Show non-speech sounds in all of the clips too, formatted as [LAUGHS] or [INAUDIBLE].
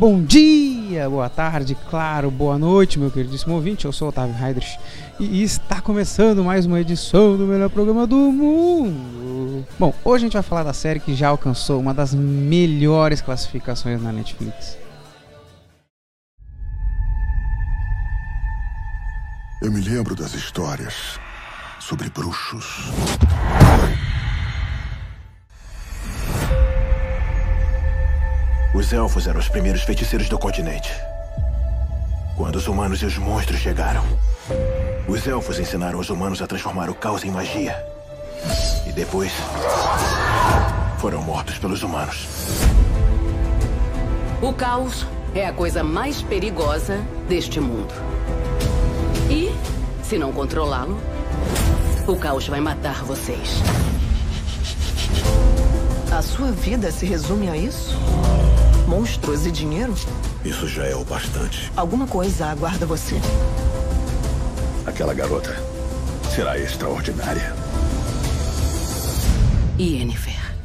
Bom dia, boa tarde, claro, boa noite, meu queridíssimo ouvinte. Eu sou Otávio Heidrich e está começando mais uma edição do melhor programa do mundo. Bom, hoje a gente vai falar da série que já alcançou uma das melhores classificações na Netflix. Eu me lembro das histórias sobre bruxos. Os elfos eram os primeiros feiticeiros do continente. Quando os humanos e os monstros chegaram, os elfos ensinaram os humanos a transformar o caos em magia. E depois foram mortos pelos humanos. O caos é a coisa mais perigosa deste mundo. E, se não controlá-lo, o caos vai matar vocês. A sua vida se resume a isso? Monstros e dinheiro? Isso já é o bastante. Alguma coisa aguarda você. Aquela garota será extraordinária. Yennefer.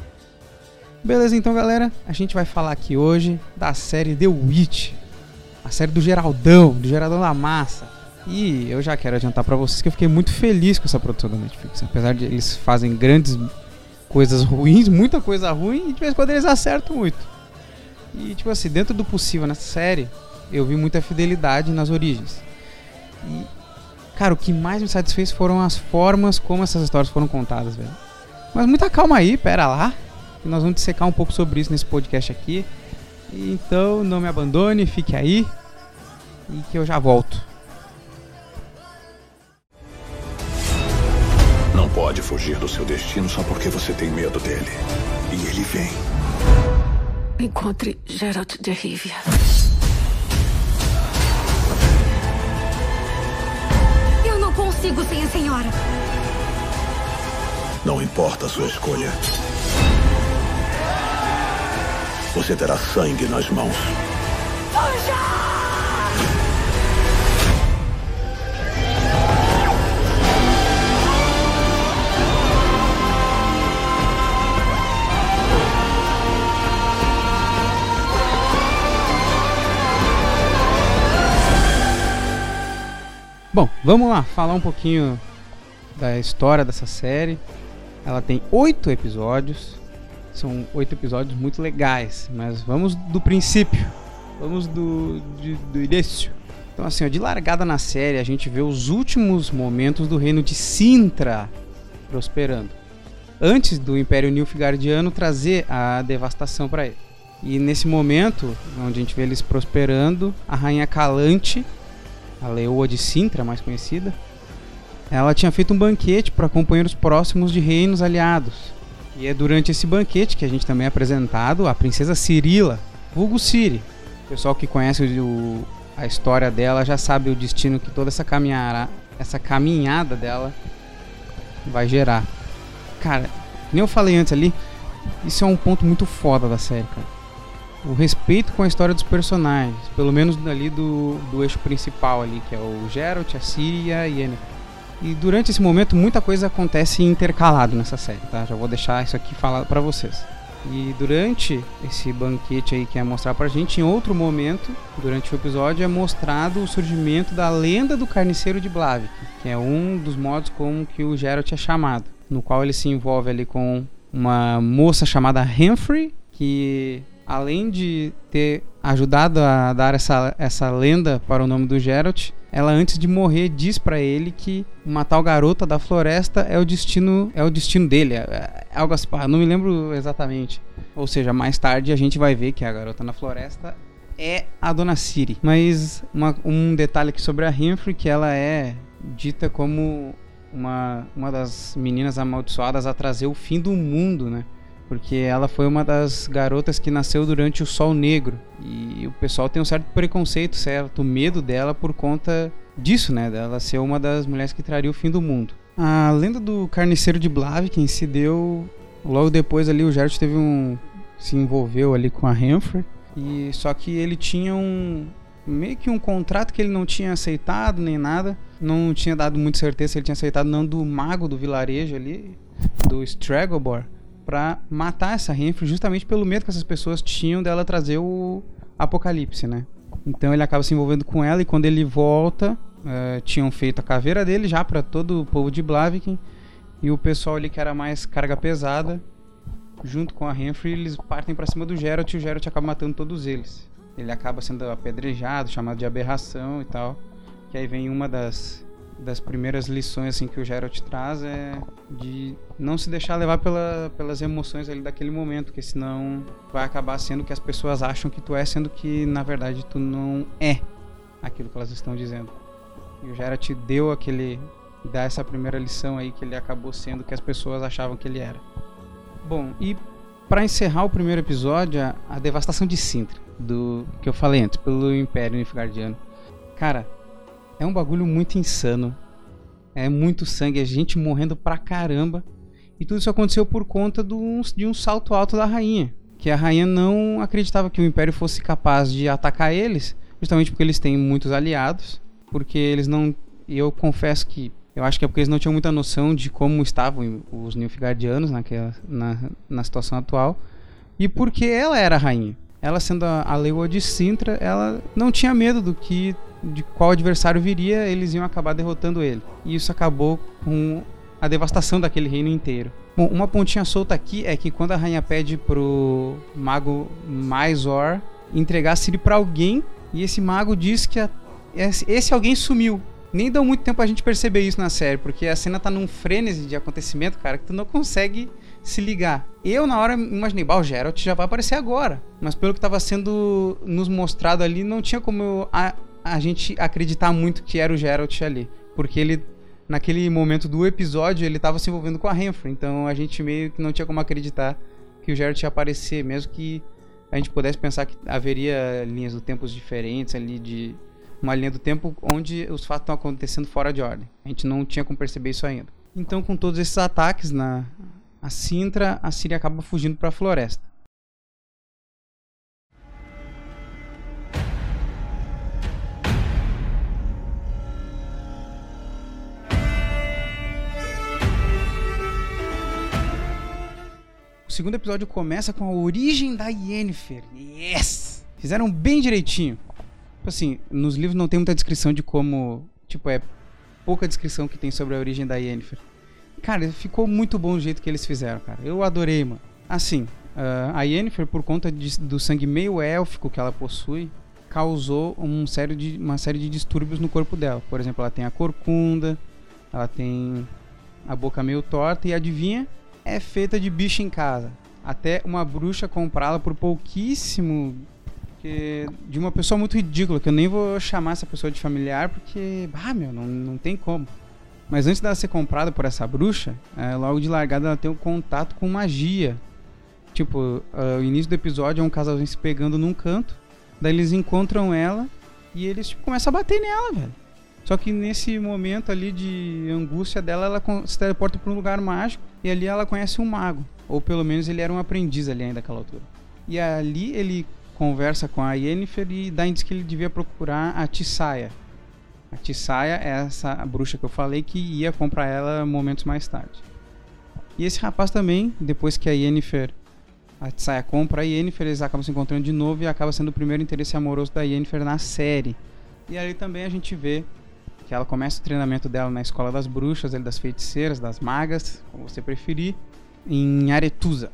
Beleza, então, galera, a gente vai falar aqui hoje da série The Witch, a série do Geraldão, do Geraldão da Massa. E eu já quero adiantar pra vocês que eu fiquei muito feliz com essa produção da Netflix, apesar de eles fazem grandes coisas ruins, muita coisa ruim, e de vez em quando eles acertam muito. E, tipo assim, dentro do possível nessa série, eu vi muita fidelidade nas origens. E, cara, o que mais me satisfez foram as formas como essas histórias foram contadas, velho. Mas muita calma aí, pera lá. Que nós vamos dissecar um pouco sobre isso nesse podcast aqui. Então, não me abandone, fique aí. E que eu já volto. Não pode fugir do seu destino só porque você tem medo dele. E ele vem. Encontre Geralt de Rivia. Eu não consigo sem a senhora. Não importa a sua escolha. Você terá sangue nas mãos. Bom, vamos lá, falar um pouquinho da história dessa série. Ela tem oito episódios. São oito episódios muito legais, mas vamos do princípio. Vamos do, de- do início. Então, assim, ó, de largada na série, a gente vê os últimos momentos do reino de Sintra prosperando. Antes do Império Nilfgaardiano trazer a devastação para ele. E nesse momento, onde a gente vê eles prosperando, a rainha Calante a leoa de Sintra, mais conhecida, ela tinha feito um banquete para companheiros próximos de reinos aliados. E é durante esse banquete que a gente também é apresentado a princesa Cirila, vulgo Ciri. O pessoal que conhece o- a história dela já sabe o destino que toda essa caminhada, essa caminhada dela vai gerar. Cara, nem eu falei antes ali, isso é um ponto muito foda da série, cara o respeito com a história dos personagens, pelo menos ali do, do eixo principal ali, que é o Geralt, a Ciri e a Yennefer. E durante esse momento muita coisa acontece intercalado nessa série, tá? Já vou deixar isso aqui falado pra vocês. E durante esse banquete aí que é mostrar pra gente, em outro momento, durante o episódio, é mostrado o surgimento da lenda do carniceiro de Blavik, que é um dos modos como que o Geralt é chamado, no qual ele se envolve ali com uma moça chamada Humphrey, que além de ter ajudado a dar essa, essa lenda para o nome do Geralt, ela antes de morrer diz pra ele que uma tal garota da floresta é o destino é o destino dele, é, é algo assim, não me lembro exatamente. Ou seja, mais tarde a gente vai ver que a garota na floresta é a Dona Ciri. Mas uma- um detalhe aqui sobre a Humphrey que ela é dita como uma, uma das meninas amaldiçoadas a trazer o fim do mundo, né? Porque ela foi uma das garotas que nasceu durante o Sol Negro. E o pessoal tem um certo preconceito, certo medo dela por conta disso, né? Dela ser uma das mulheres que traria o fim do mundo. A lenda do carniceiro de Blaviken se deu logo depois ali o Geralt teve um se envolveu ali com a Humphrey e só que ele tinha um meio que um contrato que ele não tinha aceitado nem nada, não tinha dado muita certeza se ele tinha aceitado não do mago do vilarejo ali, do Stragobor, pra matar essa Humphrey justamente pelo medo que essas pessoas tinham dela trazer o, apocalipse, né? Então ele acaba se envolvendo com ela e quando ele volta, uh, tinham feito a caveira dele já para todo o povo de Blaviken e o pessoal ali que era mais carga pesada, junto com a Renfrey, eles partem para cima do Geralt e o Geralt acaba matando todos eles. Ele acaba sendo apedrejado, chamado de aberração e tal. Que aí vem uma das das primeiras lições assim que o Geralt traz é de não se deixar levar pela, pelas emoções ali daquele momento, que senão vai acabar sendo que as pessoas acham que tu é, sendo que na verdade tu não é aquilo que elas estão dizendo. E o Geralt deu aquele dá essa primeira lição aí que ele acabou sendo que as pessoas achavam que ele era. Bom, e para encerrar o primeiro episódio, a, a devastação de Sintra, do que eu falei antes, pelo Império Nilfgaardiano. Cara, é um bagulho muito insano. É muito sangue, é gente morrendo pra caramba. E tudo isso aconteceu por conta do, de um salto alto da rainha. Que a rainha não acreditava que o Império fosse capaz de atacar eles, justamente porque eles têm muitos aliados. Porque eles não. Eu confesso que. Eu acho que é porque eles não tinham muita noção de como estavam os Nilfgaardianos naquela, na, na situação atual. E porque ela era a rainha. Ela sendo a, a leoa de Sintra, ela não tinha medo do que de qual adversário viria, eles iam acabar derrotando ele. E isso acabou com a devastação daquele reino inteiro. Bom, uma pontinha solta aqui é que quando a rainha pede pro mago Maisor entregar Ciri para alguém, e esse mago diz que a, esse alguém sumiu. Nem deu muito tempo a gente perceber isso na série, porque a cena tá num frenesi de acontecimento, cara, que tu não consegue se ligar. Eu, na hora, imaginei, bah, o Geralt já vai aparecer agora. Mas pelo que estava sendo nos mostrado ali, não tinha como eu a gente acreditar muito que era o Geralt ali. Porque ele, naquele momento do episódio, ele estava se envolvendo com a Renfrew. Então a gente meio que não tinha como acreditar que o Geralt ia aparecer, mesmo que a gente pudesse pensar que haveria linhas do tempos diferentes ali de uma linha do tempo onde os fatos estão acontecendo fora de ordem. A gente não tinha como perceber isso ainda. Então, com todos esses ataques na a Sintra, a Síria acaba fugindo para a floresta. segundo episódio começa com a origem da Yennefer. Yes! Fizeram bem direitinho. Tipo assim, nos livros não tem muita descrição de como. Tipo, é pouca descrição que tem sobre a origem da Yennefer. Cara, ficou muito bom o jeito que eles fizeram, cara. Eu adorei, mano. Assim, uh, a Yennefer, por conta de, do sangue meio élfico que ela possui, causou um sério de, uma série de distúrbios no corpo dela. Por exemplo, ela tem a corcunda, ela tem a boca meio torta e adivinha? é feita de bicho em casa. Até uma bruxa comprá-la por pouquíssimo de uma pessoa muito ridícula, que eu nem vou chamar essa pessoa de familiar, porque, ah, meu, não, não tem como. Mas antes dela ser comprada por essa bruxa, é, logo de largada ela tem um contato com magia. Tipo, uh, o início do episódio é um casalzinho se pegando num canto, daí eles encontram ela e eles tipo, começam a bater nela, velho. Só que nesse momento ali de angústia dela, ela se teleporta para um lugar mágico e ali ela conhece um mago. Ou pelo menos ele era um aprendiz ali ainda naquela altura. E ali ele conversa com a Yennefer e dá indício que ele devia procurar a Tissaia. A Tissaia é essa bruxa que eu falei que ia comprar ela momentos mais tarde. E esse rapaz também, depois que a Yennefer a Tissaia compra a Yennefer, eles acabam se encontrando de novo e acaba sendo o primeiro interesse amoroso da Yennefer na série. E ali também a gente vê que ela começa o treinamento dela na escola das bruxas, das feiticeiras, das magas, como você preferir, em Aretusa.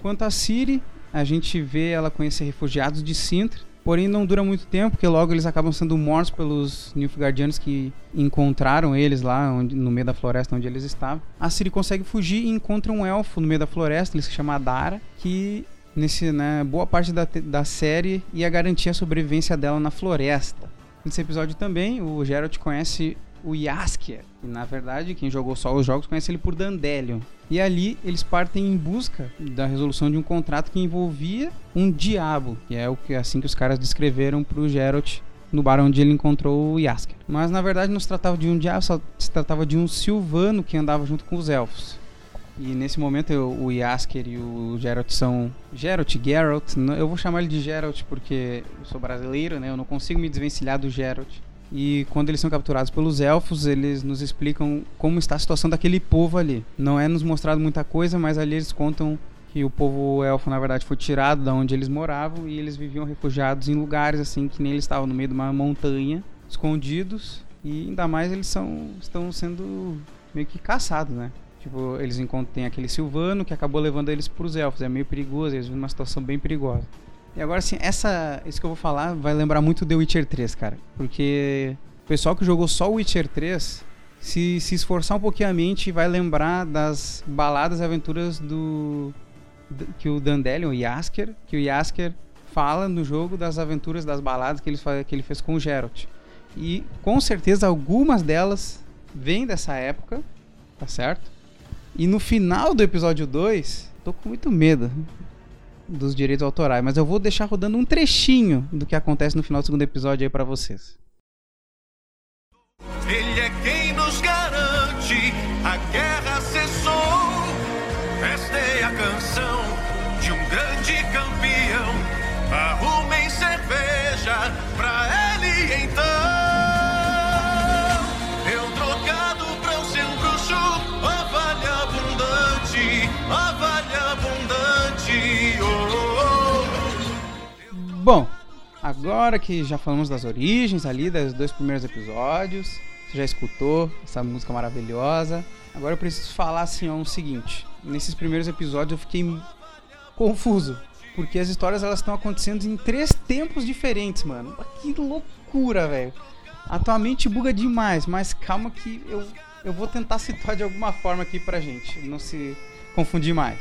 Quanto a Ciri, a gente vê ela conhecer refugiados de Sintra, porém não dura muito tempo, porque logo eles acabam sendo mortos pelos Nilfgaardianos que encontraram eles lá onde, no meio da floresta onde eles estavam. A Ciri consegue fugir e encontra um elfo no meio da floresta, ele se chama Adara, que nesse né, boa parte da, da série ia garantir a sobrevivência dela na floresta. Nesse episódio também, o Geralt conhece o Yasker. E, na verdade, quem jogou só os jogos conhece ele por Dandelion. E ali eles partem em busca da resolução de um contrato que envolvia um diabo. Que é o que assim que os caras descreveram pro Geralt no bar onde ele encontrou o Yasker. Mas na verdade não se tratava de um diabo, só se tratava de um Silvano que andava junto com os elfos. E nesse momento eu, o Yasker e o Geralt são. Geralt, Geralt, eu vou chamar ele de Geralt porque eu sou brasileiro, né? Eu não consigo me desvencilhar do Geralt. E quando eles são capturados pelos elfos, eles nos explicam como está a situação daquele povo ali. Não é nos mostrado muita coisa, mas ali eles contam que o povo elfo, na verdade, foi tirado da onde eles moravam e eles viviam refugiados em lugares assim que nem eles estavam no meio de uma montanha, escondidos, e ainda mais eles são estão sendo meio que caçados, né? Tipo, eles encontram tem aquele Silvano que acabou levando eles para os elfos, é meio perigoso, eles vivem numa situação bem perigosa. E agora assim, essa isso que eu vou falar vai lembrar muito The Witcher 3, cara, porque o pessoal que jogou só Witcher 3 se, se esforçar um pouquinho a mente, vai lembrar das baladas e aventuras do, do que o Dandelion, o Yasker, que o Yasker fala no jogo das aventuras das baladas que ele, que ele fez com o Geralt. E com certeza algumas delas vêm dessa época, tá certo? E no final do episódio 2, tô com muito medo dos direitos autorais, mas eu vou deixar rodando um trechinho do que acontece no final do segundo episódio aí para vocês. Ele é quem nos garante a guerra cessou. Esta é a canção de um grande campeão. Arrumem cerveja pra ele então. Bom, agora que já falamos das origens ali, dos dois primeiros episódios, você já escutou essa música maravilhosa. Agora eu preciso falar assim, ó, o seguinte. Nesses primeiros episódios eu fiquei confuso. Porque as histórias elas estão acontecendo em três tempos diferentes, mano. Que loucura, velho. Atualmente buga demais, mas calma que eu, eu vou tentar situar de alguma forma aqui pra gente. Não se confundir mais.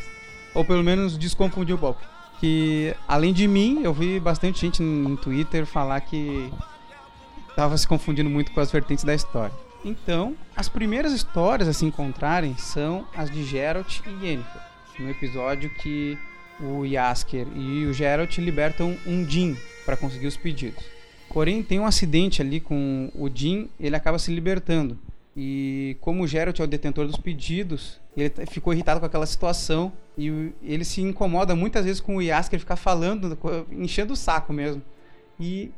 Ou pelo menos desconfundir um pouco. Que além de mim, eu vi bastante gente no Twitter falar que estava se confundindo muito com as vertentes da história. Então, as primeiras histórias a se encontrarem são as de Geralt e Yennefer, no episódio que o Yasker e o Geralt libertam um Din para conseguir os pedidos. Porém, tem um acidente ali com o Din, ele acaba se libertando. E como o Geralt é o detentor dos pedidos, ele ficou irritado com aquela situação e ele se incomoda muitas vezes com o Yasker ficar falando, enchendo o saco mesmo. E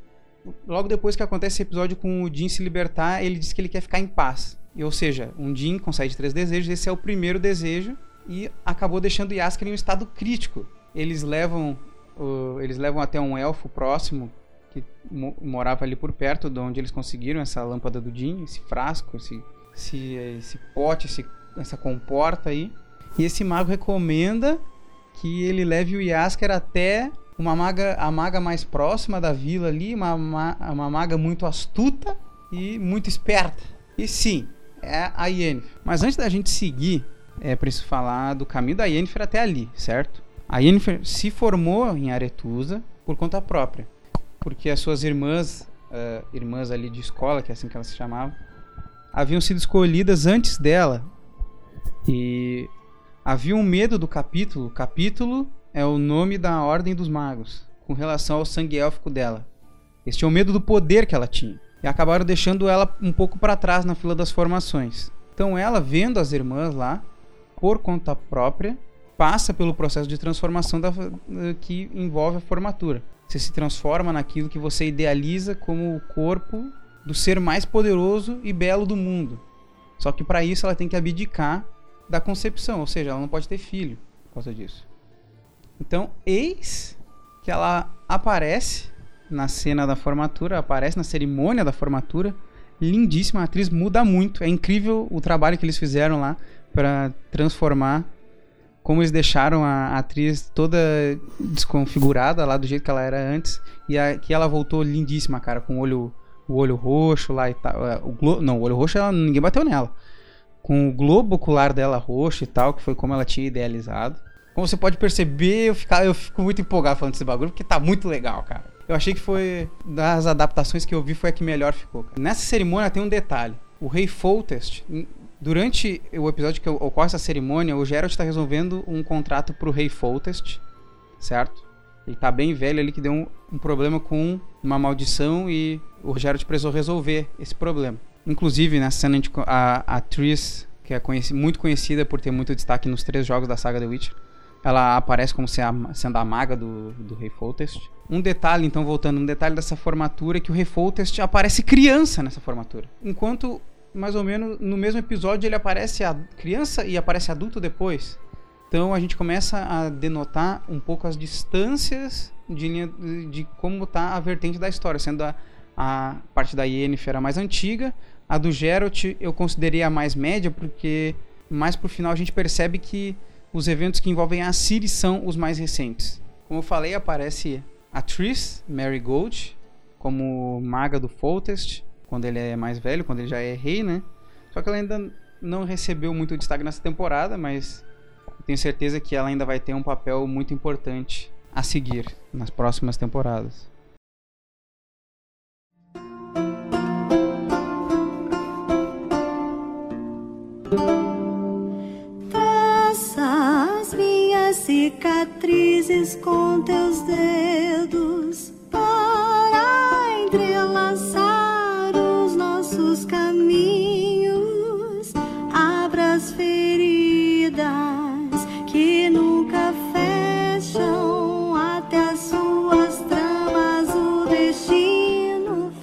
logo depois que acontece esse episódio com o Jin se libertar, ele diz que ele quer ficar em paz. Ou seja, um Jin concede três desejos, esse é o primeiro desejo e acabou deixando Yasker em um estado crítico. Eles levam, uh, eles levam até um elfo próximo que mo morava ali por perto, de onde eles conseguiram essa lâmpada do Jin, esse frasco, esse, esse, esse pote, esse, essa comporta aí. E esse mago recomenda que ele leve o Yasker até uma maga, a maga mais próxima da vila ali, uma, uma, maga muito astuta e muito esperta. E sim, é a Yennefer. Mas antes da gente seguir, é preciso falar do caminho da Yennefer até ali, certo? A Yennefer se formou em Aretusa por conta própria, porque as suas irmãs, uh, irmãs ali de escola, que é assim que elas se chamavam, haviam sido escolhidas antes dela e havia um medo do capítulo. Capítulo é o nome da Ordem dos Magos, com relação ao sangue élfico dela. Eles tinham medo do poder que ela tinha e acabaram deixando ela um pouco para trás na fila das formações. Então ela, vendo as irmãs lá, por conta própria, passa pelo processo de transformação da, que envolve a formatura. Você se transforma naquilo que você idealiza como o corpo do ser mais poderoso e belo do mundo. Só que para isso ela tem que abdicar da concepção, ou seja, ela não pode ter filho por causa disso. Então, eis que ela aparece na cena da formatura, aparece na cerimônia da formatura. Lindíssima, a atriz muda muito. É incrível o trabalho que eles fizeram lá para transformar como eles deixaram a atriz toda desconfigurada lá do jeito que ela era antes e aqui ela voltou lindíssima, cara, com o olho o olho roxo lá e tal. É, o glo... não, o olho roxo ela, ninguém bateu nela. Com o globo ocular dela roxo e tal, que foi como ela tinha idealizado. Como você pode perceber, eu, fico, eu fico muito empolgado falando desse bagulho, porque tá muito legal, cara. Eu achei que foi. Das adaptações que eu vi, foi a que melhor ficou. Cara. Nessa cerimônia tem um detalhe. O rei Foltest, durante o episódio que ocorre essa cerimônia, o Geralt está resolvendo um contrato pro rei Foltest, certo? Ele tá bem velho ali que deu um, um problema com uma maldição e o Geralt precisou resolver esse problema. Inclusive, nessa cena, a, a, a Triss, que é conheci, muito conhecida por ter muito destaque nos três jogos da saga The Witcher, ela aparece como sendo a maga do, do Rei Foltest. Um detalhe, então, voltando, um detalhe dessa formatura é que o Rei Foltest aparece criança nessa formatura. Enquanto, mais ou menos, no mesmo episódio ele aparece criança e aparece adulto depois. Então a gente começa a denotar um pouco as distâncias de, linha, de como está a vertente da história, sendo a, a parte da Yennefer a mais antiga, a do Geralt eu considerei a mais média, porque mais pro final a gente percebe que os eventos que envolvem a Ciri são os mais recentes. Como eu falei, aparece a Triss Marigold como maga do Foltest, quando ele é mais velho, quando ele já é rei, né? Só que ela ainda não recebeu muito destaque nessa temporada, mas tenho certeza que ela ainda vai ter um papel muito importante a seguir nas próximas temporadas. Traça as minhas cicatrizes com teus dedos para entrelaçar os nossos caminhos. Abra as feridas que nunca fecham até as suas tramas o destino.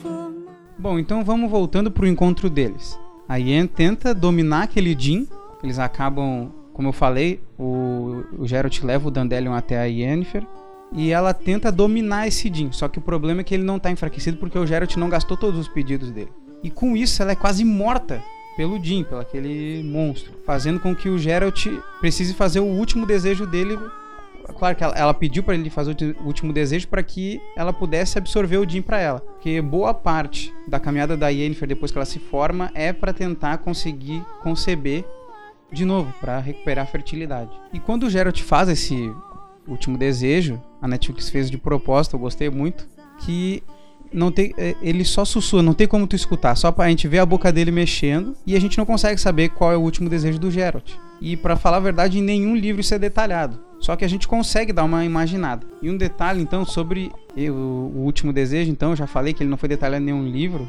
Bom, então vamos voltando pro encontro deles. A Yen tenta dominar aquele Jin. Eles acabam, como eu falei, o, o Geralt leva o Dandelion até a Yennefer. E ela tenta dominar esse Jin. Só que o problema é que ele não tá enfraquecido porque o Geralt não gastou todos os pedidos dele. E com isso ela é quase morta pelo Jin, pelo aquele monstro. Fazendo com que o Geralt precise fazer o último desejo dele. Claro que ela, ela pediu para ele fazer o último desejo para que ela pudesse absorver o Jin para ela. Porque boa parte da caminhada da Yennefer depois que ela se forma é para tentar conseguir conceber de novo, para recuperar a fertilidade. E quando o Geralt faz esse último desejo, a Netflix fez de propósito, eu gostei muito, que não tem, é, ele só sussurra, não tem como tu escutar, só pra gente ver a boca dele mexendo e a gente não consegue saber qual é o último desejo do Geralt. E pra falar a verdade, em nenhum livro isso é detalhado. Só que a gente consegue dar uma imaginada. E um detalhe então sobre o, último desejo, então eu já falei que ele não foi detalhado em nenhum livro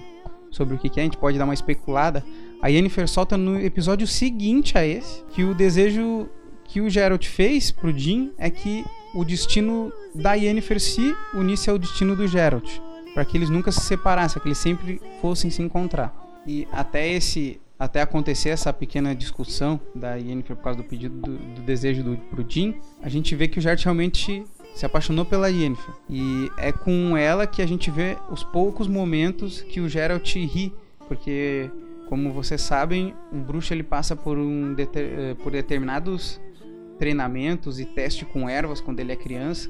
sobre o que, que é, a gente pode dar uma especulada. A Yennefer solta no episódio seguinte a esse que o desejo que o Geralt fez pro Jin é que o destino da Yennefer se unisse ao destino do Geralt, para que eles nunca se separassem, que eles sempre fossem se encontrar. E até esse até acontecer essa pequena discussão da Yennefer por causa do pedido do, do desejo do pro Jin, a gente vê que o Geralt realmente se apaixonou pela Yennefer. E é com ela que a gente vê os poucos momentos que o Geralt ri, porque como vocês sabem, um bruxo ele passa por um eh, por determinados treinamentos e teste com ervas quando ele é criança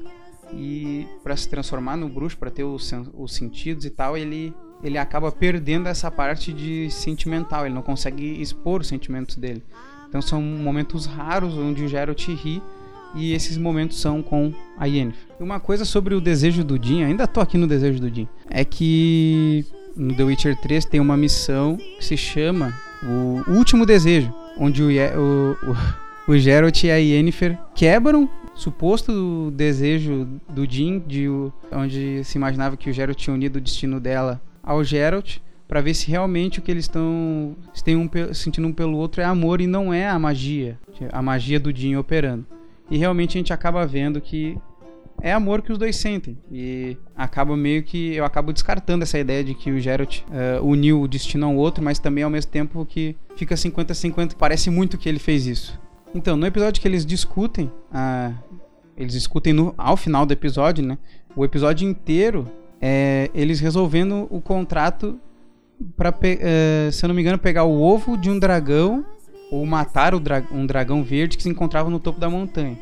e para se transformar no bruxo, para ter os, os sentidos e tal, ele ele acaba perdendo essa parte de sentimental, ele não consegue expor os sentimentos dele. Então são momentos raros onde o Geralt ri e esses momentos são com a Yennefer. Uma coisa sobre o desejo do Jin, ainda tô aqui no desejo do Jin, é que no The Witcher 3 tem uma missão que se chama o Último Desejo, onde o, o, o, o Geralt e a Yennefer quebram suposto desejo do Jin, de, onde se imaginava que o Geralt tinha unido o destino dela ao Geralt, para ver se realmente o que eles estão um sentindo um pelo outro é amor e não é a magia, a magia do Jin operando. E realmente a gente acaba vendo que é amor que os dois sentem. E acaba meio que. Eu acabo descartando essa ideia de que o Geralt eh, uniu o destino ao outro, mas também ao mesmo tempo que fica 50-50. Parece muito que ele fez isso. Então, no episódio que eles discutem, ah, eles discutem no, ao final do episódio, né? O episódio inteiro é eles resolvendo o contrato para, se eu não me engano, pegar o ovo de um dragão ou matar dra- um dragão verde que se encontrava no topo da montanha.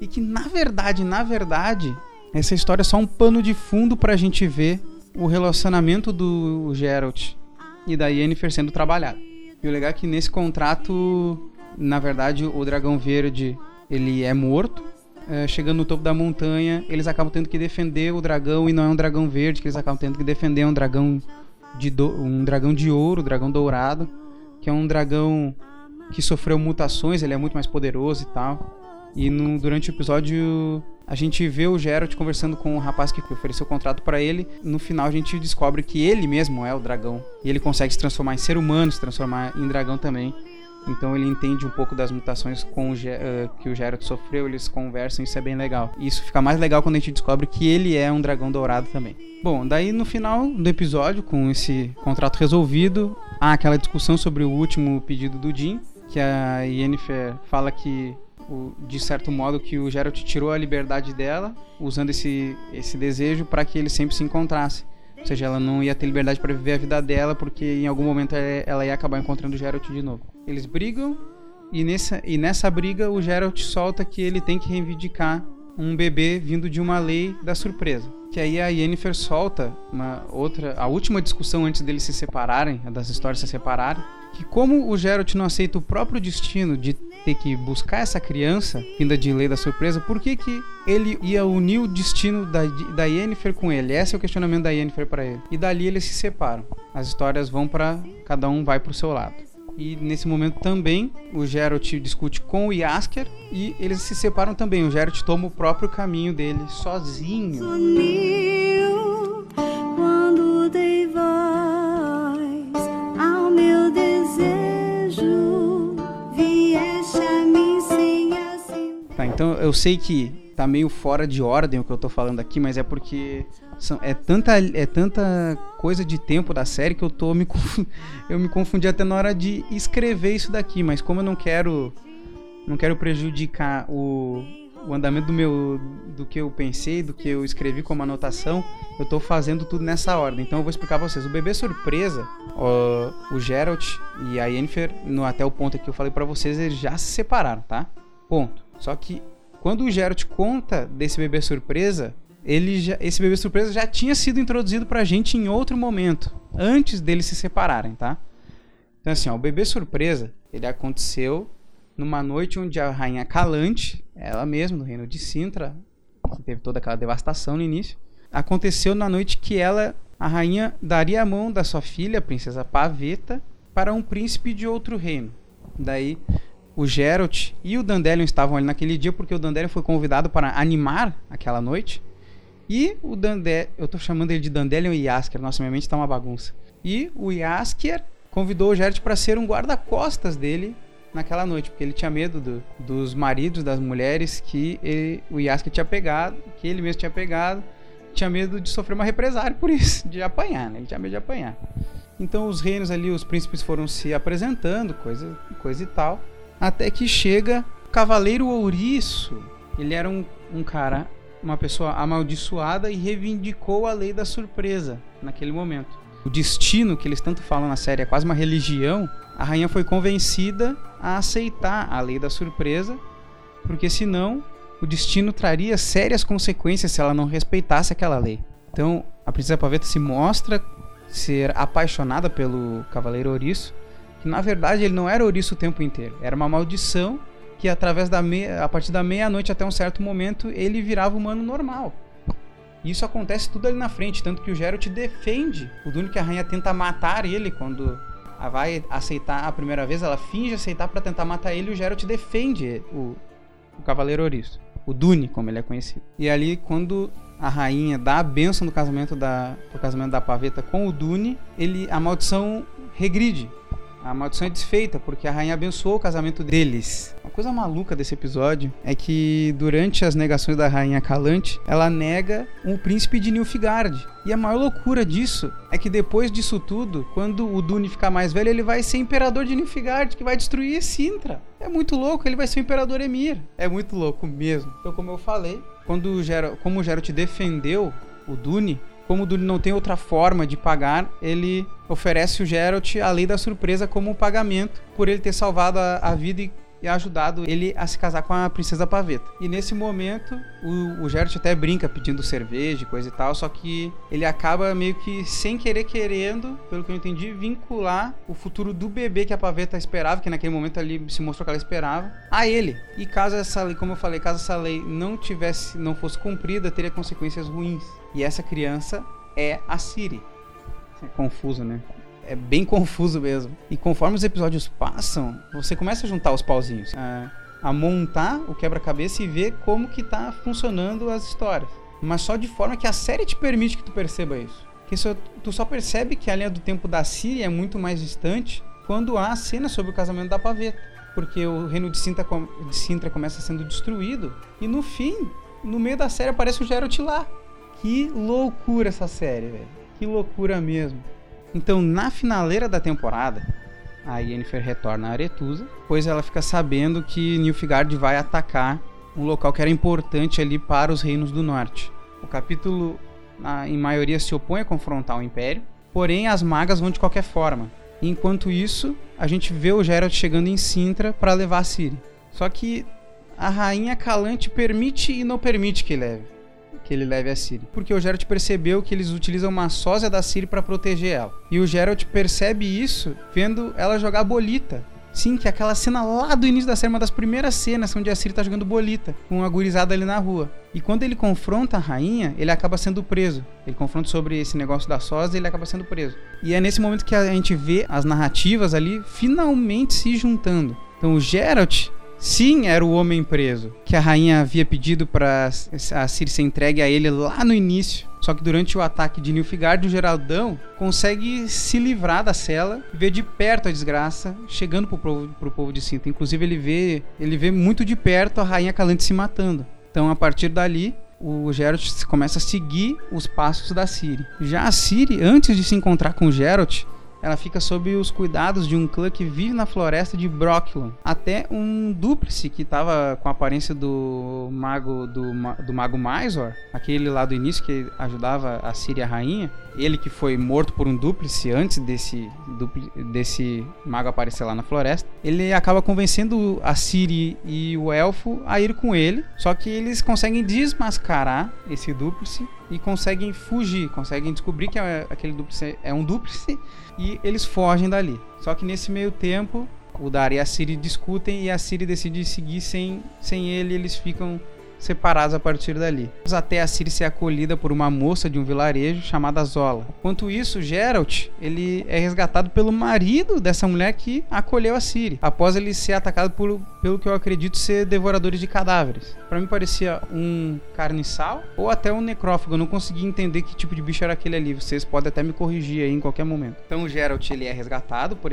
E que na verdade, na verdade, essa história é só um pano de fundo pra gente ver o relacionamento do Geralt e da Yennefer sendo trabalhado. E o legal é que nesse contrato, na verdade, o dragão verde ele é morto. É, chegando no topo da montanha, eles acabam tendo que defender o dragão e não é um dragão verde que eles acabam tendo que defender, é um dragão de do- um dragão de ouro, dragão dourado, que é um dragão que sofreu mutações, ele é muito mais poderoso e tal. E no- durante o episódio a gente vê o Geralt conversando com o rapaz que ofereceu o contrato pra ele. No final a gente descobre que ele mesmo é o dragão. E ele consegue se transformar em ser humano, se transformar em dragão também. Então ele entende um pouco das mutações o eh, que o Geralt sofreu, eles conversam, isso é bem legal. E isso fica mais legal quando a gente descobre que ele é um dragão dourado também. Bom, daí no final do episódio, com esse contrato resolvido, há aquela discussão sobre o último pedido do Jin, que a Yennefer fala que de certo modo que o Geralt tirou a liberdade dela, usando esse, esse desejo para que eles sempre se encontrassem. Ou seja, ela não ia ter liberdade para viver a vida dela, porque em algum momento ela ia acabar encontrando o Geralt de novo. Eles brigam, e nessa, e nessa briga o Geralt solta que ele tem que reivindicar um bebê vindo de uma lei da surpresa. Que aí a Yennefer solta uma outra, a última discussão antes deles se separarem, das histórias se separarem, que como o Geralt não aceita o próprio destino de ter que buscar essa criança vinda de lei da surpresa, por que, que ele ia unir o destino da, da Yennefer com ele? Esse é o questionamento da Yennefer para ele. E dali eles se separam. As histórias vão para cada um vai pro seu lado. E nesse momento também o Geralt discute com o Yasker e eles se separam também. O Geralt toma o próprio caminho dele sozinho. Sumiu quando dei voz ao meu desejo. Vieste a mim sem assim. Tá, então eu sei que tá meio fora de ordem o que eu tô falando aqui, mas é porque são, é, tanta, é tanta coisa de tempo da série que eu tô me [LAUGHS] eu me confundi até na hora de escrever isso daqui, mas como eu não quero não quero prejudicar o, o andamento do meu do que eu pensei, do que eu escrevi como anotação, eu tô fazendo tudo nessa ordem. Então eu vou explicar pra vocês. O bebê surpresa, ó, o Geralt e a Yennefer, no, até o ponto que eu falei pra vocês, eles já se separaram, tá? Ponto. Só que quando o Geralt conta desse bebê surpresa, ele já- esse bebê surpresa já tinha sido introduzido pra gente em outro momento, antes deles se separarem, tá? Então assim, ó, o bebê surpresa, ele aconteceu numa noite onde a rainha Calante, ela mesma, do reino de Sintra, que teve toda aquela devastação no início, aconteceu na noite que ela, a rainha, daria a mão da sua filha, a princesa Paveta, para um príncipe de outro reino. Daí o Geralt e o Dandelion estavam ali naquele dia porque o Dandelion foi convidado para animar aquela noite. E o Dandelion, eu tô chamando ele de Dandelion e Yasker, nossa, minha mente tá uma bagunça. E o Yasker convidou o Geralt para ser um guarda-costas dele naquela noite, porque ele tinha medo do- dos maridos, das mulheres que ele- o Yasker tinha pegado, que ele mesmo tinha pegado, tinha medo de sofrer uma represária por isso, [LAUGHS] de apanhar, né? Ele tinha medo de apanhar. Então os reinos ali, os príncipes foram se apresentando, coisa, coisa e tal, até que chega o Cavaleiro Ouriço. Ele era um, um cara, uma pessoa amaldiçoada e reivindicou a lei da surpresa naquele momento. O destino que eles tanto falam na série é quase uma religião. A rainha foi convencida a aceitar a lei da surpresa, porque senão o destino traria sérias consequências se ela não respeitasse aquela lei. Então a princesa Paveta se mostra ser apaixonada pelo Cavaleiro Ouriço, que na verdade ele não era ouriço o tempo inteiro, era uma maldição que através da meia, a partir da meia-noite até um certo momento ele virava humano normal. Isso acontece tudo ali na frente, tanto que o Geralt defende o Dune que a rainha tenta matar ele quando a vai aceitar a primeira vez, ela finge aceitar para tentar matar ele e o Geralt defende o, o Cavaleiro Ouriço, o Dune, como ele é conhecido. E ali quando a rainha dá a benção do casamento da do casamento da Paveta com o Dune, ele a maldição regride. A maldição é desfeita porque a rainha abençoou o casamento deles. Uma coisa maluca desse episódio é que durante as negações da rainha Calante, ela nega um príncipe de Nilfgaard. E a maior loucura disso é que depois disso tudo, quando o Dune ficar mais velho, ele vai ser imperador de Nilfgaard, que vai destruir Sintra. É muito louco, ele vai ser o imperador Emir. É muito louco mesmo. Então, como eu falei, quando o Geralt, como o Geralt defendeu o Dune, como o Dune não tem outra forma de pagar, ele oferece o Geralt a lei da surpresa como pagamento por ele ter salvado a, a vida e, e ajudado ele a se casar com a princesa Paveta. E nesse momento, o, o Geralt até brinca pedindo cerveja e coisa e tal, só que ele acaba meio que sem querer querendo, pelo que eu entendi, vincular o futuro do bebê que a Paveta esperava, que naquele momento ali se mostrou que ela esperava, a ele. E caso essa lei, como eu falei, caso essa lei não tivesse, não fosse cumprida, teria consequências ruins. E essa criança é a Siri. É confuso, né? É bem [LAUGHS] confuso mesmo. E conforme os episódios passam, você começa a juntar os pauzinhos. A, a montar o quebra-cabeça e ver como que tá funcionando as histórias. Mas só de forma que a série te permite que tu perceba isso. Que só, tu só percebe que a linha do tempo da Siri é muito mais distante quando há a cena sobre o casamento da Paveta. Porque o reino de Sintra, de Sintra começa sendo destruído. E no fim, no meio da série, aparece o Geralt lá. Que loucura essa série, velho. Que loucura mesmo. Então, na finaleira da temporada, a Yennefer retorna a Aretusa, pois ela fica sabendo que Nilfgaard vai atacar um local que era importante ali para os reinos do norte. O capítulo, na- em maioria, se opõe a confrontar o Império, porém as magas vão de qualquer forma. Enquanto isso, a gente vê o Geralt chegando em Sintra para levar a Ciri. Só que a rainha Calante permite e não permite que leve, que ele leve a Ciri, porque o Geralt percebeu que eles utilizam uma sósia da Ciri para proteger ela. E o Geralt percebe isso vendo ela jogar bolita. Sim, que é aquela cena lá do início da série, uma das primeiras cenas onde a Ciri tá jogando bolita com uma gurizada ali na rua. E quando ele confronta a rainha, ele acaba sendo preso. Ele confronta sobre esse negócio da sósia e ele acaba sendo preso. E é nesse momento que a gente vê as narrativas ali finalmente se juntando. Então o Geralt Sim, era o homem preso, que a rainha havia pedido para a Ciri ser entregue a ele lá no início. Só que durante o ataque de Nilfgaard, o Geraldão consegue se livrar da cela e ver de perto a desgraça chegando pro povo, pro povo de Cinta. Inclusive ele vê, ele vê muito de perto a rainha Calante se matando. Então a partir dali, o Geralt começa a seguir os passos da Ciri. Já a Ciri, antes de se encontrar com o Geralt, ela fica sob os cuidados de um clã que vive na floresta de Brocklon. Até um dúplice que estava com a aparência do mago do, do mago Mysor, aquele lá do início que ajudava a Ciri e a rainha, ele que foi morto por um dúplice antes desse, dupli- desse mago aparecer lá na floresta, ele acaba convencendo a Ciri e o elfo a ir com ele, só que eles conseguem desmascarar esse dúplice e conseguem fugir, conseguem descobrir que é- aquele dúplice é um dúplice e eles fogem dali. Só que nesse meio tempo, o Dar e a Ciri discutem e a Ciri decide seguir sem, sem ele, eles ficam separados a partir dali. Até a Ciri ser acolhida por uma moça de um vilarejo chamada Zola. Enquanto isso, Geralt, ele é resgatado pelo marido dessa mulher que acolheu a Ciri, após ele ser atacado por, pelo que eu acredito ser devoradores de cadáveres. Pra mim parecia um carniçal ou até um necrófago, eu não consegui entender que tipo de bicho era aquele ali. Vocês podem até me corrigir aí em qualquer momento. Então Geralt, ele é resgatado por,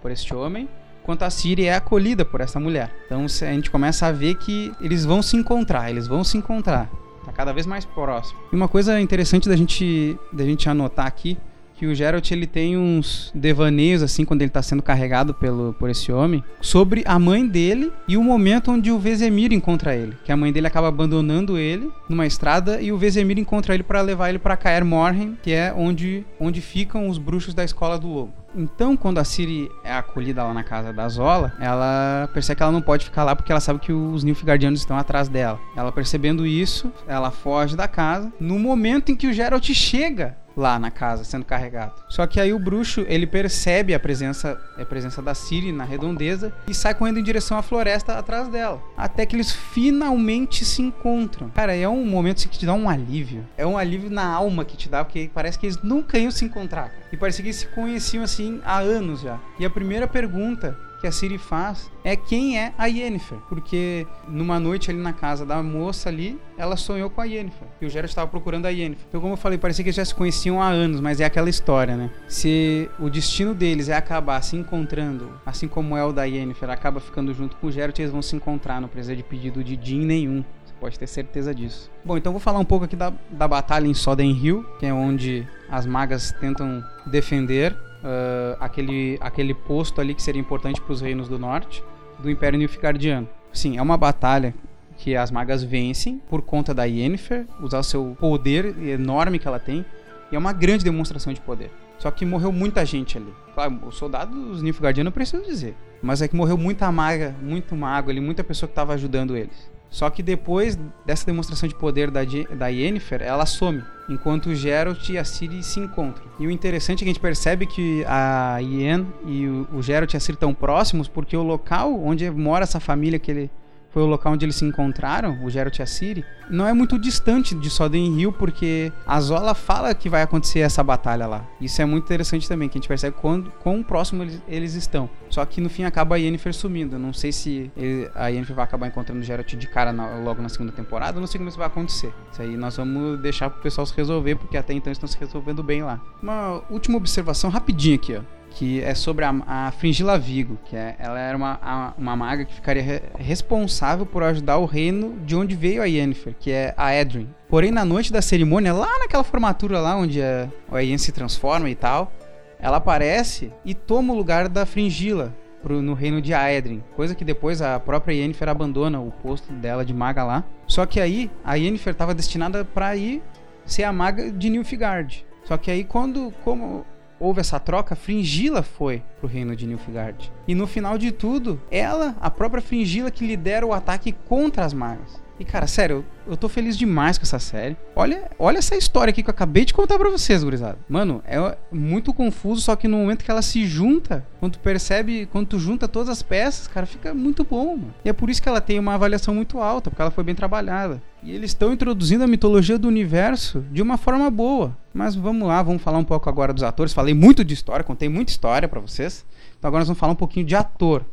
por este homem, enquanto a Ciri é acolhida por essa mulher. Então a gente começa a ver que eles vão se encontrar, eles vão se encontrar. Tá cada vez mais próximo. E uma coisa interessante da gente, da gente anotar aqui, que o Geralt ele tem uns devaneios assim quando ele tá sendo carregado pelo por esse homem sobre a mãe dele e o momento onde o Vesemir encontra ele, que a mãe dele acaba abandonando ele numa estrada e o Vesemir encontra ele para levar ele para Caer Morhen, que é onde onde ficam os bruxos da escola do lobo. Então, quando a Ciri é acolhida lá na casa da Zola, ela percebe que ela não pode ficar lá porque ela sabe que os Nilfgaardianos estão atrás dela. Ela percebendo isso, ela foge da casa. No momento em que o Geralt chega lá na casa, sendo carregado. Só que aí o bruxo, ele percebe a presença, a presença da Ciri na redondeza e sai correndo em direção à floresta atrás dela. Até que eles finalmente se encontram. Cara, é um momento assim, que te dá um alívio. É um alívio na alma que te dá, porque parece que eles nunca iam se encontrar. E parecia que eles se conheciam assim há anos já. E a primeira pergunta que a Siri faz é quem é a Yennefer. Porque numa noite ali na casa da moça ali, ela sonhou com a Yennefer. E o Geralt estava procurando a Yennefer. Então, como eu falei, parecia que eles já se conheciam há anos, mas é aquela história, né? Se o destino deles é acabar se encontrando, assim como é o da Yennefer, acaba ficando junto com o Geralt, eles vão se encontrar, não precisa de pedido de Jin nenhum. Pode ter certeza disso. Bom, então vou falar um pouco aqui da, da batalha em Soden Hill, que é onde as magas tentam defender ah, aquele, aquele posto ali que seria importante para os reinos do norte do Império Nilfgaardiano. Sim, é uma batalha que as magas vencem por conta da Yennefer, usar o seu poder enorme que ela tem, e é uma grande demonstração de poder. Só que morreu muita gente ali. Claro, os soldados Nilfgaardianos não preciso dizer, mas é que morreu muita maga, muito mago ali, muita pessoa que estava ajudando eles. Só que depois dessa demonstração de poder da, da Yennefer, ela some, enquanto Geralt e a Ciri se encontram. E o interessante é que a gente percebe que a Yen e o, o Geralt e a Ciri estão próximos, porque o local onde mora essa família que ele foi o local onde eles se encontraram, o Geralt e a Ciri, não é muito distante de Soden Hill, porque a Zola fala que vai acontecer essa batalha lá. Isso é muito interessante também, que a gente percebe quando, quão próximo eles, eles estão. Só que no fim acaba a Yennefer sumindo. Não sei se ele- a Yennefer vai acabar encontrando o Geralt de cara na- logo na segunda temporada, não sei como isso vai acontecer. Isso aí nós vamos deixar pro pessoal se resolver, porque até então estão se resolvendo bem lá. Uma última observação rapidinha aqui, ó que é sobre a, a Fringilla Vigo, que é, ela era uma, a- uma maga que ficaria re- responsável por ajudar o reino de onde veio a Yennefer, que é a Edrin. Porém, na noite da cerimônia, lá naquela formatura lá onde a, a Yen se transforma e tal, ela aparece e toma o lugar da Fringila pro- no reino de Aedrin, coisa que depois a própria Yennefer abandona o posto dela de maga lá. Só que aí a Yennefer estava destinada para ir ser a maga de Nilfgaard. Só que aí quando como houve essa troca, Fringila foi pro reino de Nilfgaard. E no final de tudo, ela, a própria Fringila que lidera o ataque contra as magas. E cara, sério, eu, eu tô feliz demais com essa série. Olha, olha essa história aqui que eu acabei de contar pra vocês, gurizada. Mano, é muito confuso, só que no momento que ela se junta, quando tu percebe, quando tu junta todas as peças, cara, fica muito bom, mano. E é por isso que ela tem uma avaliação muito alta, porque ela foi bem trabalhada. E eles estão introduzindo a mitologia do universo de uma forma boa. Mas vamos lá, vamos falar um pouco agora dos atores. Falei muito de história, contei muita história pra vocês. Então agora nós vamos falar um pouquinho de ator.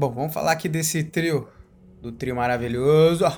Bom, vamos falar aqui desse trio, do trio maravilhoso,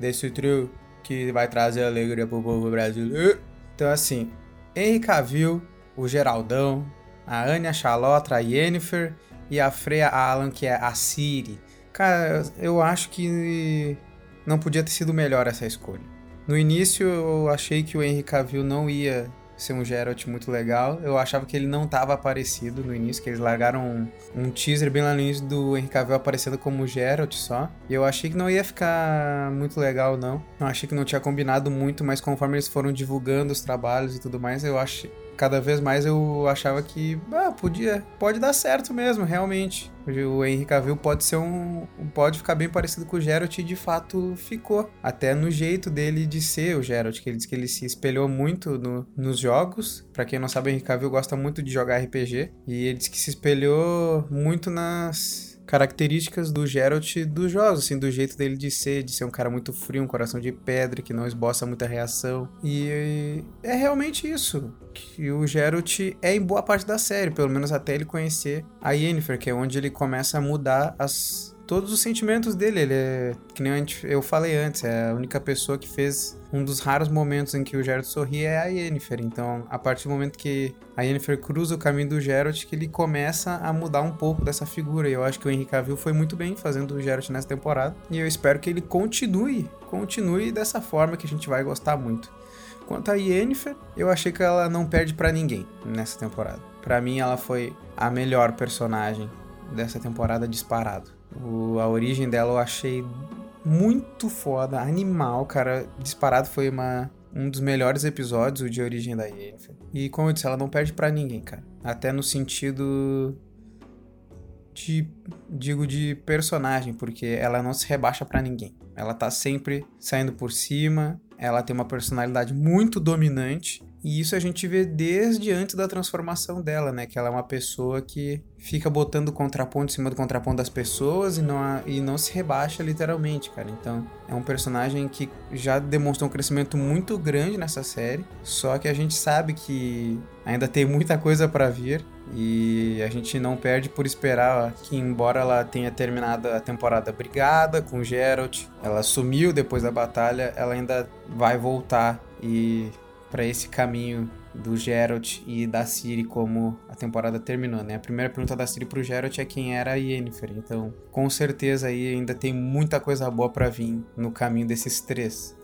desse trio que vai trazer alegria pro povo brasileiro. Então, assim, Henry Cavill, o Geraldão, a Anya Chalotra, a Yennefer e a Freya Allan, que é a Ciri. Cara, eu acho que não podia ter sido melhor essa escolha. No início, eu achei que o Henry Cavill não ia ser um Geralt muito legal. Eu achava que ele não estava aparecido no início, que eles largaram um, um teaser bem lá no início do Henry Cavill aparecendo como Geralt só. E eu achei que não ia ficar muito legal, não. Eu achei que não tinha combinado muito, mas conforme eles foram divulgando os trabalhos e tudo mais, eu acho cada vez mais eu achava que ah, podia, pode dar certo mesmo, realmente. O Henry Cavill pode ser um, pode ficar bem parecido com o Geralt e de fato ficou, até no jeito dele de ser o Geralt, que ele diz que ele se espelhou muito no- nos jogos. Pra quem não sabe, o Henry Cavill gosta muito de jogar RPG e ele diz que se espelhou muito nas características do Geralt dos jogos, assim, do jeito dele de ser, de ser um cara muito frio, um coração de pedra, que não esboça muita reação. E é realmente isso, que o Geralt é em boa parte da série, pelo menos até ele conhecer a Yennefer, que é onde ele começa a mudar as todos os sentimentos dele. Ele é, que nem eu falei antes, é a única pessoa que fez um dos raros momentos em que o Geralt sorri é a Yennefer. Então, a partir do momento que a Yennefer cruza o caminho do Geralt, que ele começa a mudar um pouco dessa figura. E eu acho que o Henry Cavill foi muito bem fazendo o Geralt nessa temporada. E eu espero que ele continue, continue dessa forma que a gente vai gostar muito. Quanto a Yennefer, eu achei que ela não perde pra ninguém nessa temporada. Pra mim, ela foi a melhor personagem dessa temporada disparado. O- a origem dela eu achei muito foda, animal, cara. Disparado foi uma, um dos melhores episódios, o de origem da Yennefer. E como eu disse, ela não perde pra ninguém, cara. Até no sentido de digo de personagem, porque ela não se rebaixa pra ninguém. Ela tá sempre saindo por cima, ela tem uma personalidade muito dominante. E isso a gente vê desde antes da transformação dela, né? Que ela é uma pessoa que fica botando contraponto em cima do contraponto das pessoas e não, e não se rebaixa literalmente, cara. Então é um personagem que já demonstrou um crescimento muito grande nessa série. Só que a gente sabe que ainda tem muita coisa pra vir. E a gente não perde por esperar que, embora ela tenha terminado a temporada brigada com Geralt, ela sumiu depois da batalha, ela ainda vai voltar e para esse caminho do Geralt e da Ciri como a temporada terminou, né? A primeira pergunta da Ciri pro Geralt é quem era a Yennefer, então com certeza aí ainda tem muita coisa boa para vir no caminho desses três.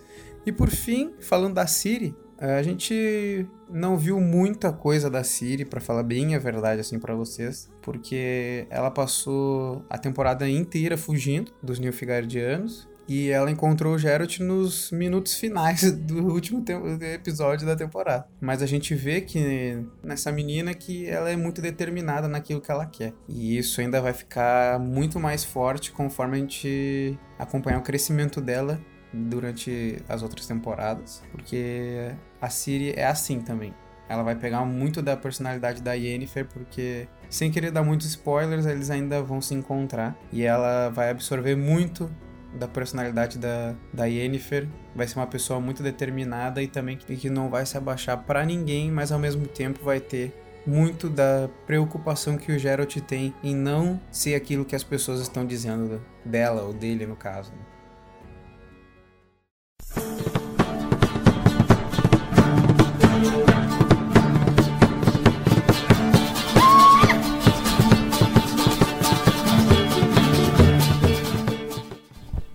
E por fim, falando da Ciri, a gente não viu muita coisa da Ciri, pra falar bem a verdade assim para vocês, porque ela passou a temporada inteira fugindo dos Nilfgaardianos e ela encontrou o Geralt nos minutos finais [LAUGHS] do último episódio da temporada. Mas a gente vê que nessa menina que ela é muito determinada naquilo que ela quer. E isso ainda vai ficar muito mais forte conforme a gente acompanhar o crescimento dela durante as outras temporadas, porque a Ciri é assim também. Ela vai pegar muito da personalidade da Yennefer, porque, sem querer dar muitos spoilers, eles ainda vão se encontrar. E ela vai absorver muito da personalidade da, da Yennefer. Vai ser uma pessoa muito determinada e também que, que não vai se abaixar pra ninguém, mas ao mesmo tempo vai ter muito da preocupação que o Geralt tem em não ser aquilo que as pessoas estão dizendo dela ou dele, no caso. né?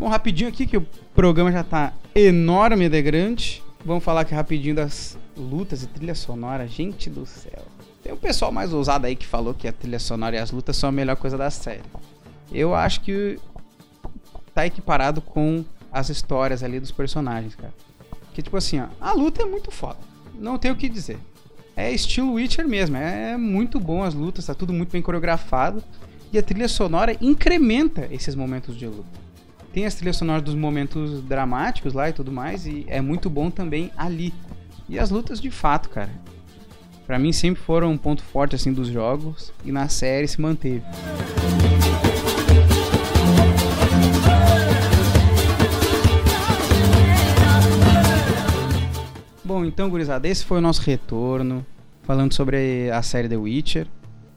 Rapidinho aqui, que o programa já tá enorme de grande. Vamos falar aqui rapidinho das lutas e trilha sonora. Gente do céu. Tem um pessoal mais ousado aí que falou que a trilha sonora e as lutas são a melhor coisa da série. Eu acho que tá equiparado com as histórias ali dos personagens, cara. Que tipo assim, ó, a luta é muito foda. Não tenho o que dizer. É estilo Witcher mesmo, é muito bom as lutas, tá tudo muito bem coreografado. E a trilha sonora incrementa esses momentos de luta. Tem as trilhas sonoras dos momentos dramáticos lá e tudo mais, e é muito bom também ali. E as lutas de fato, cara. Pra mim sempre foram um ponto forte assim dos jogos e na série se manteve. Bom, então, gurizada, esse foi o nosso retorno falando sobre a série The Witcher,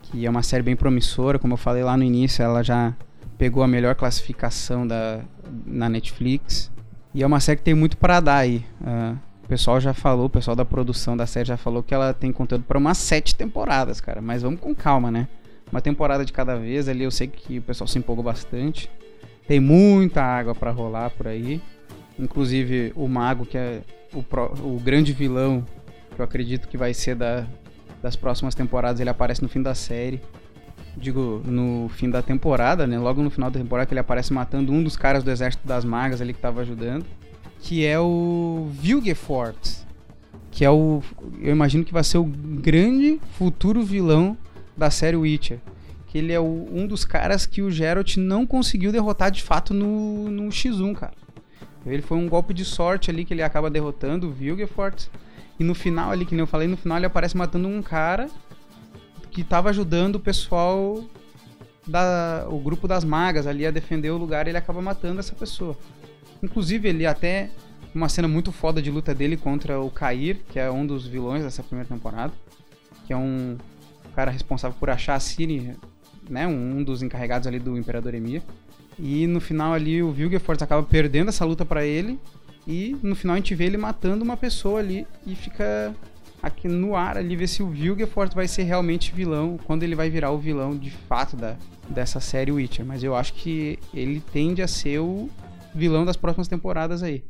que é uma série bem promissora, como eu falei lá no início, ela já pegou a melhor classificação da, na Netflix. E é uma série que tem muito para dar aí. Uh, o pessoal já falou, o pessoal da produção da série já falou que ela tem conteúdo para umas sete temporadas, cara. Mas vamos com calma, né? Uma temporada de cada vez ali, eu sei que o pessoal se empolgou bastante. Tem muita água para rolar por aí. Inclusive o Mago, que é o, pro, o grande vilão, que eu acredito que vai ser da, das próximas temporadas, ele aparece no fim da série. Digo, no fim da temporada, né? Logo no final da temporada que ele aparece matando um dos caras do exército das magas ali que tava ajudando. Que é o Vilgefort. Que é o. Eu imagino que vai ser o grande futuro vilão da série Witcher. Que ele é o, um dos caras que o Geralt não conseguiu derrotar de fato no, no X1, cara. Ele foi um golpe de sorte ali que ele acaba derrotando o Vilgefort. E no final ali, que nem eu falei, no final ele aparece matando um cara que estava ajudando o pessoal da o grupo das magas ali a defender o lugar, ele acaba matando essa pessoa. Inclusive ele até uma cena muito foda de luta dele contra o Cair, que é um dos vilões dessa primeira temporada, que é um cara responsável por achar a Ciri, né, um dos encarregados ali do Imperador Emir. E no final ali o Vilgefortz acaba perdendo essa luta para ele e no final a gente vê ele matando uma pessoa ali e fica aqui no ar ali ver se o Vilgefortz vai ser realmente vilão, quando ele vai virar o vilão de fato da, dessa série Witcher. Mas eu acho que ele tende a ser o vilão das próximas temporadas aí.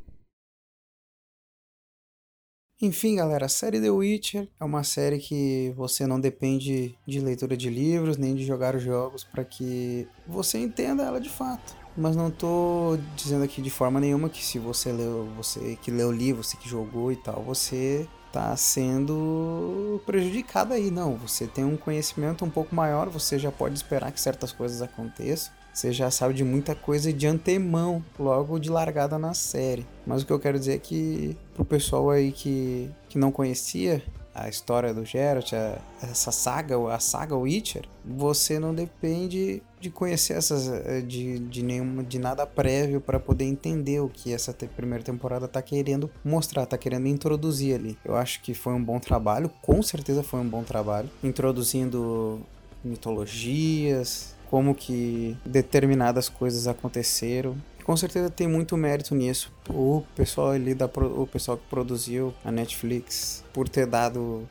Enfim, galera, a série The Witcher é uma série que você não depende de leitura de livros nem de jogar os jogos para que você entenda ela de fato. Mas não tô dizendo aqui de forma nenhuma que se você leu, você que leu o livro, você que jogou e tal, você tá sendo prejudicado aí. Não, você tem um conhecimento um pouco maior, você já pode esperar que certas coisas aconteçam. Você já sabe de muita coisa de antemão, logo de largada na série. Mas o que eu quero dizer é que pro pessoal aí que, que não conhecia a história do Geralt, a, essa saga, a saga Witcher, você não depende de conhecer essas eh, de, de nenhuma de nada prévio para poder entender o que essa te, primeira temporada tá querendo mostrar, tá querendo introduzir ali. Eu acho que foi um bom trabalho, com certeza foi um bom trabalho, introduzindo mitologias, como que determinadas coisas aconteceram. Com certeza tem muito mérito nisso. O pessoal ali da o pessoal que produziu a Netflix por ter dado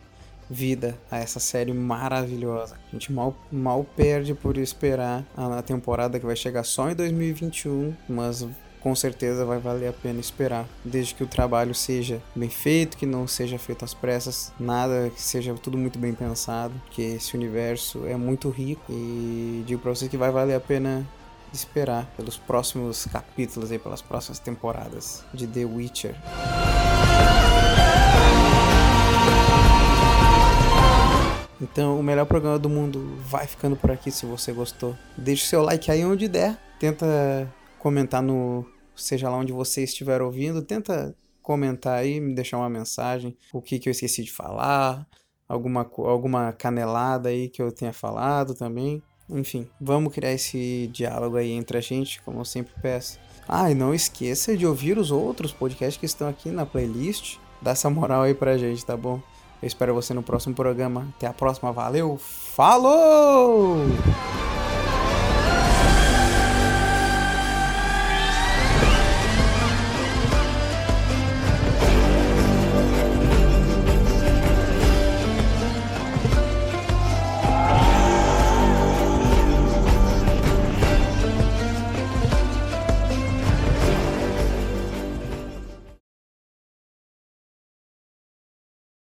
vida a essa série maravilhosa. A gente mal, mal perde por esperar a temporada que vai chegar só em 2021, mas com certeza vai valer a pena esperar, desde que o trabalho seja bem feito, que não seja feito às pressas, nada que seja tudo muito bem pensado, que esse universo é muito rico e digo para vocês que vai valer a pena esperar pelos próximos capítulos aí, pelas próximas temporadas de The Witcher. Então, o melhor programa do mundo vai ficando por aqui se você gostou. Deixe seu like aí onde der. Tenta comentar no. Seja lá onde você estiver ouvindo, tenta comentar aí, me deixar uma mensagem, o que, que eu esqueci de falar, alguma, alguma canelada aí que eu tenha falado também. Enfim, vamos criar esse diálogo aí entre a gente, como eu sempre peço. Ah, e não esqueça de ouvir os outros podcasts que estão aqui na playlist. Dá essa moral aí pra gente, tá bom? Eu espero você no próximo programa. Até a próxima, valeu, falou!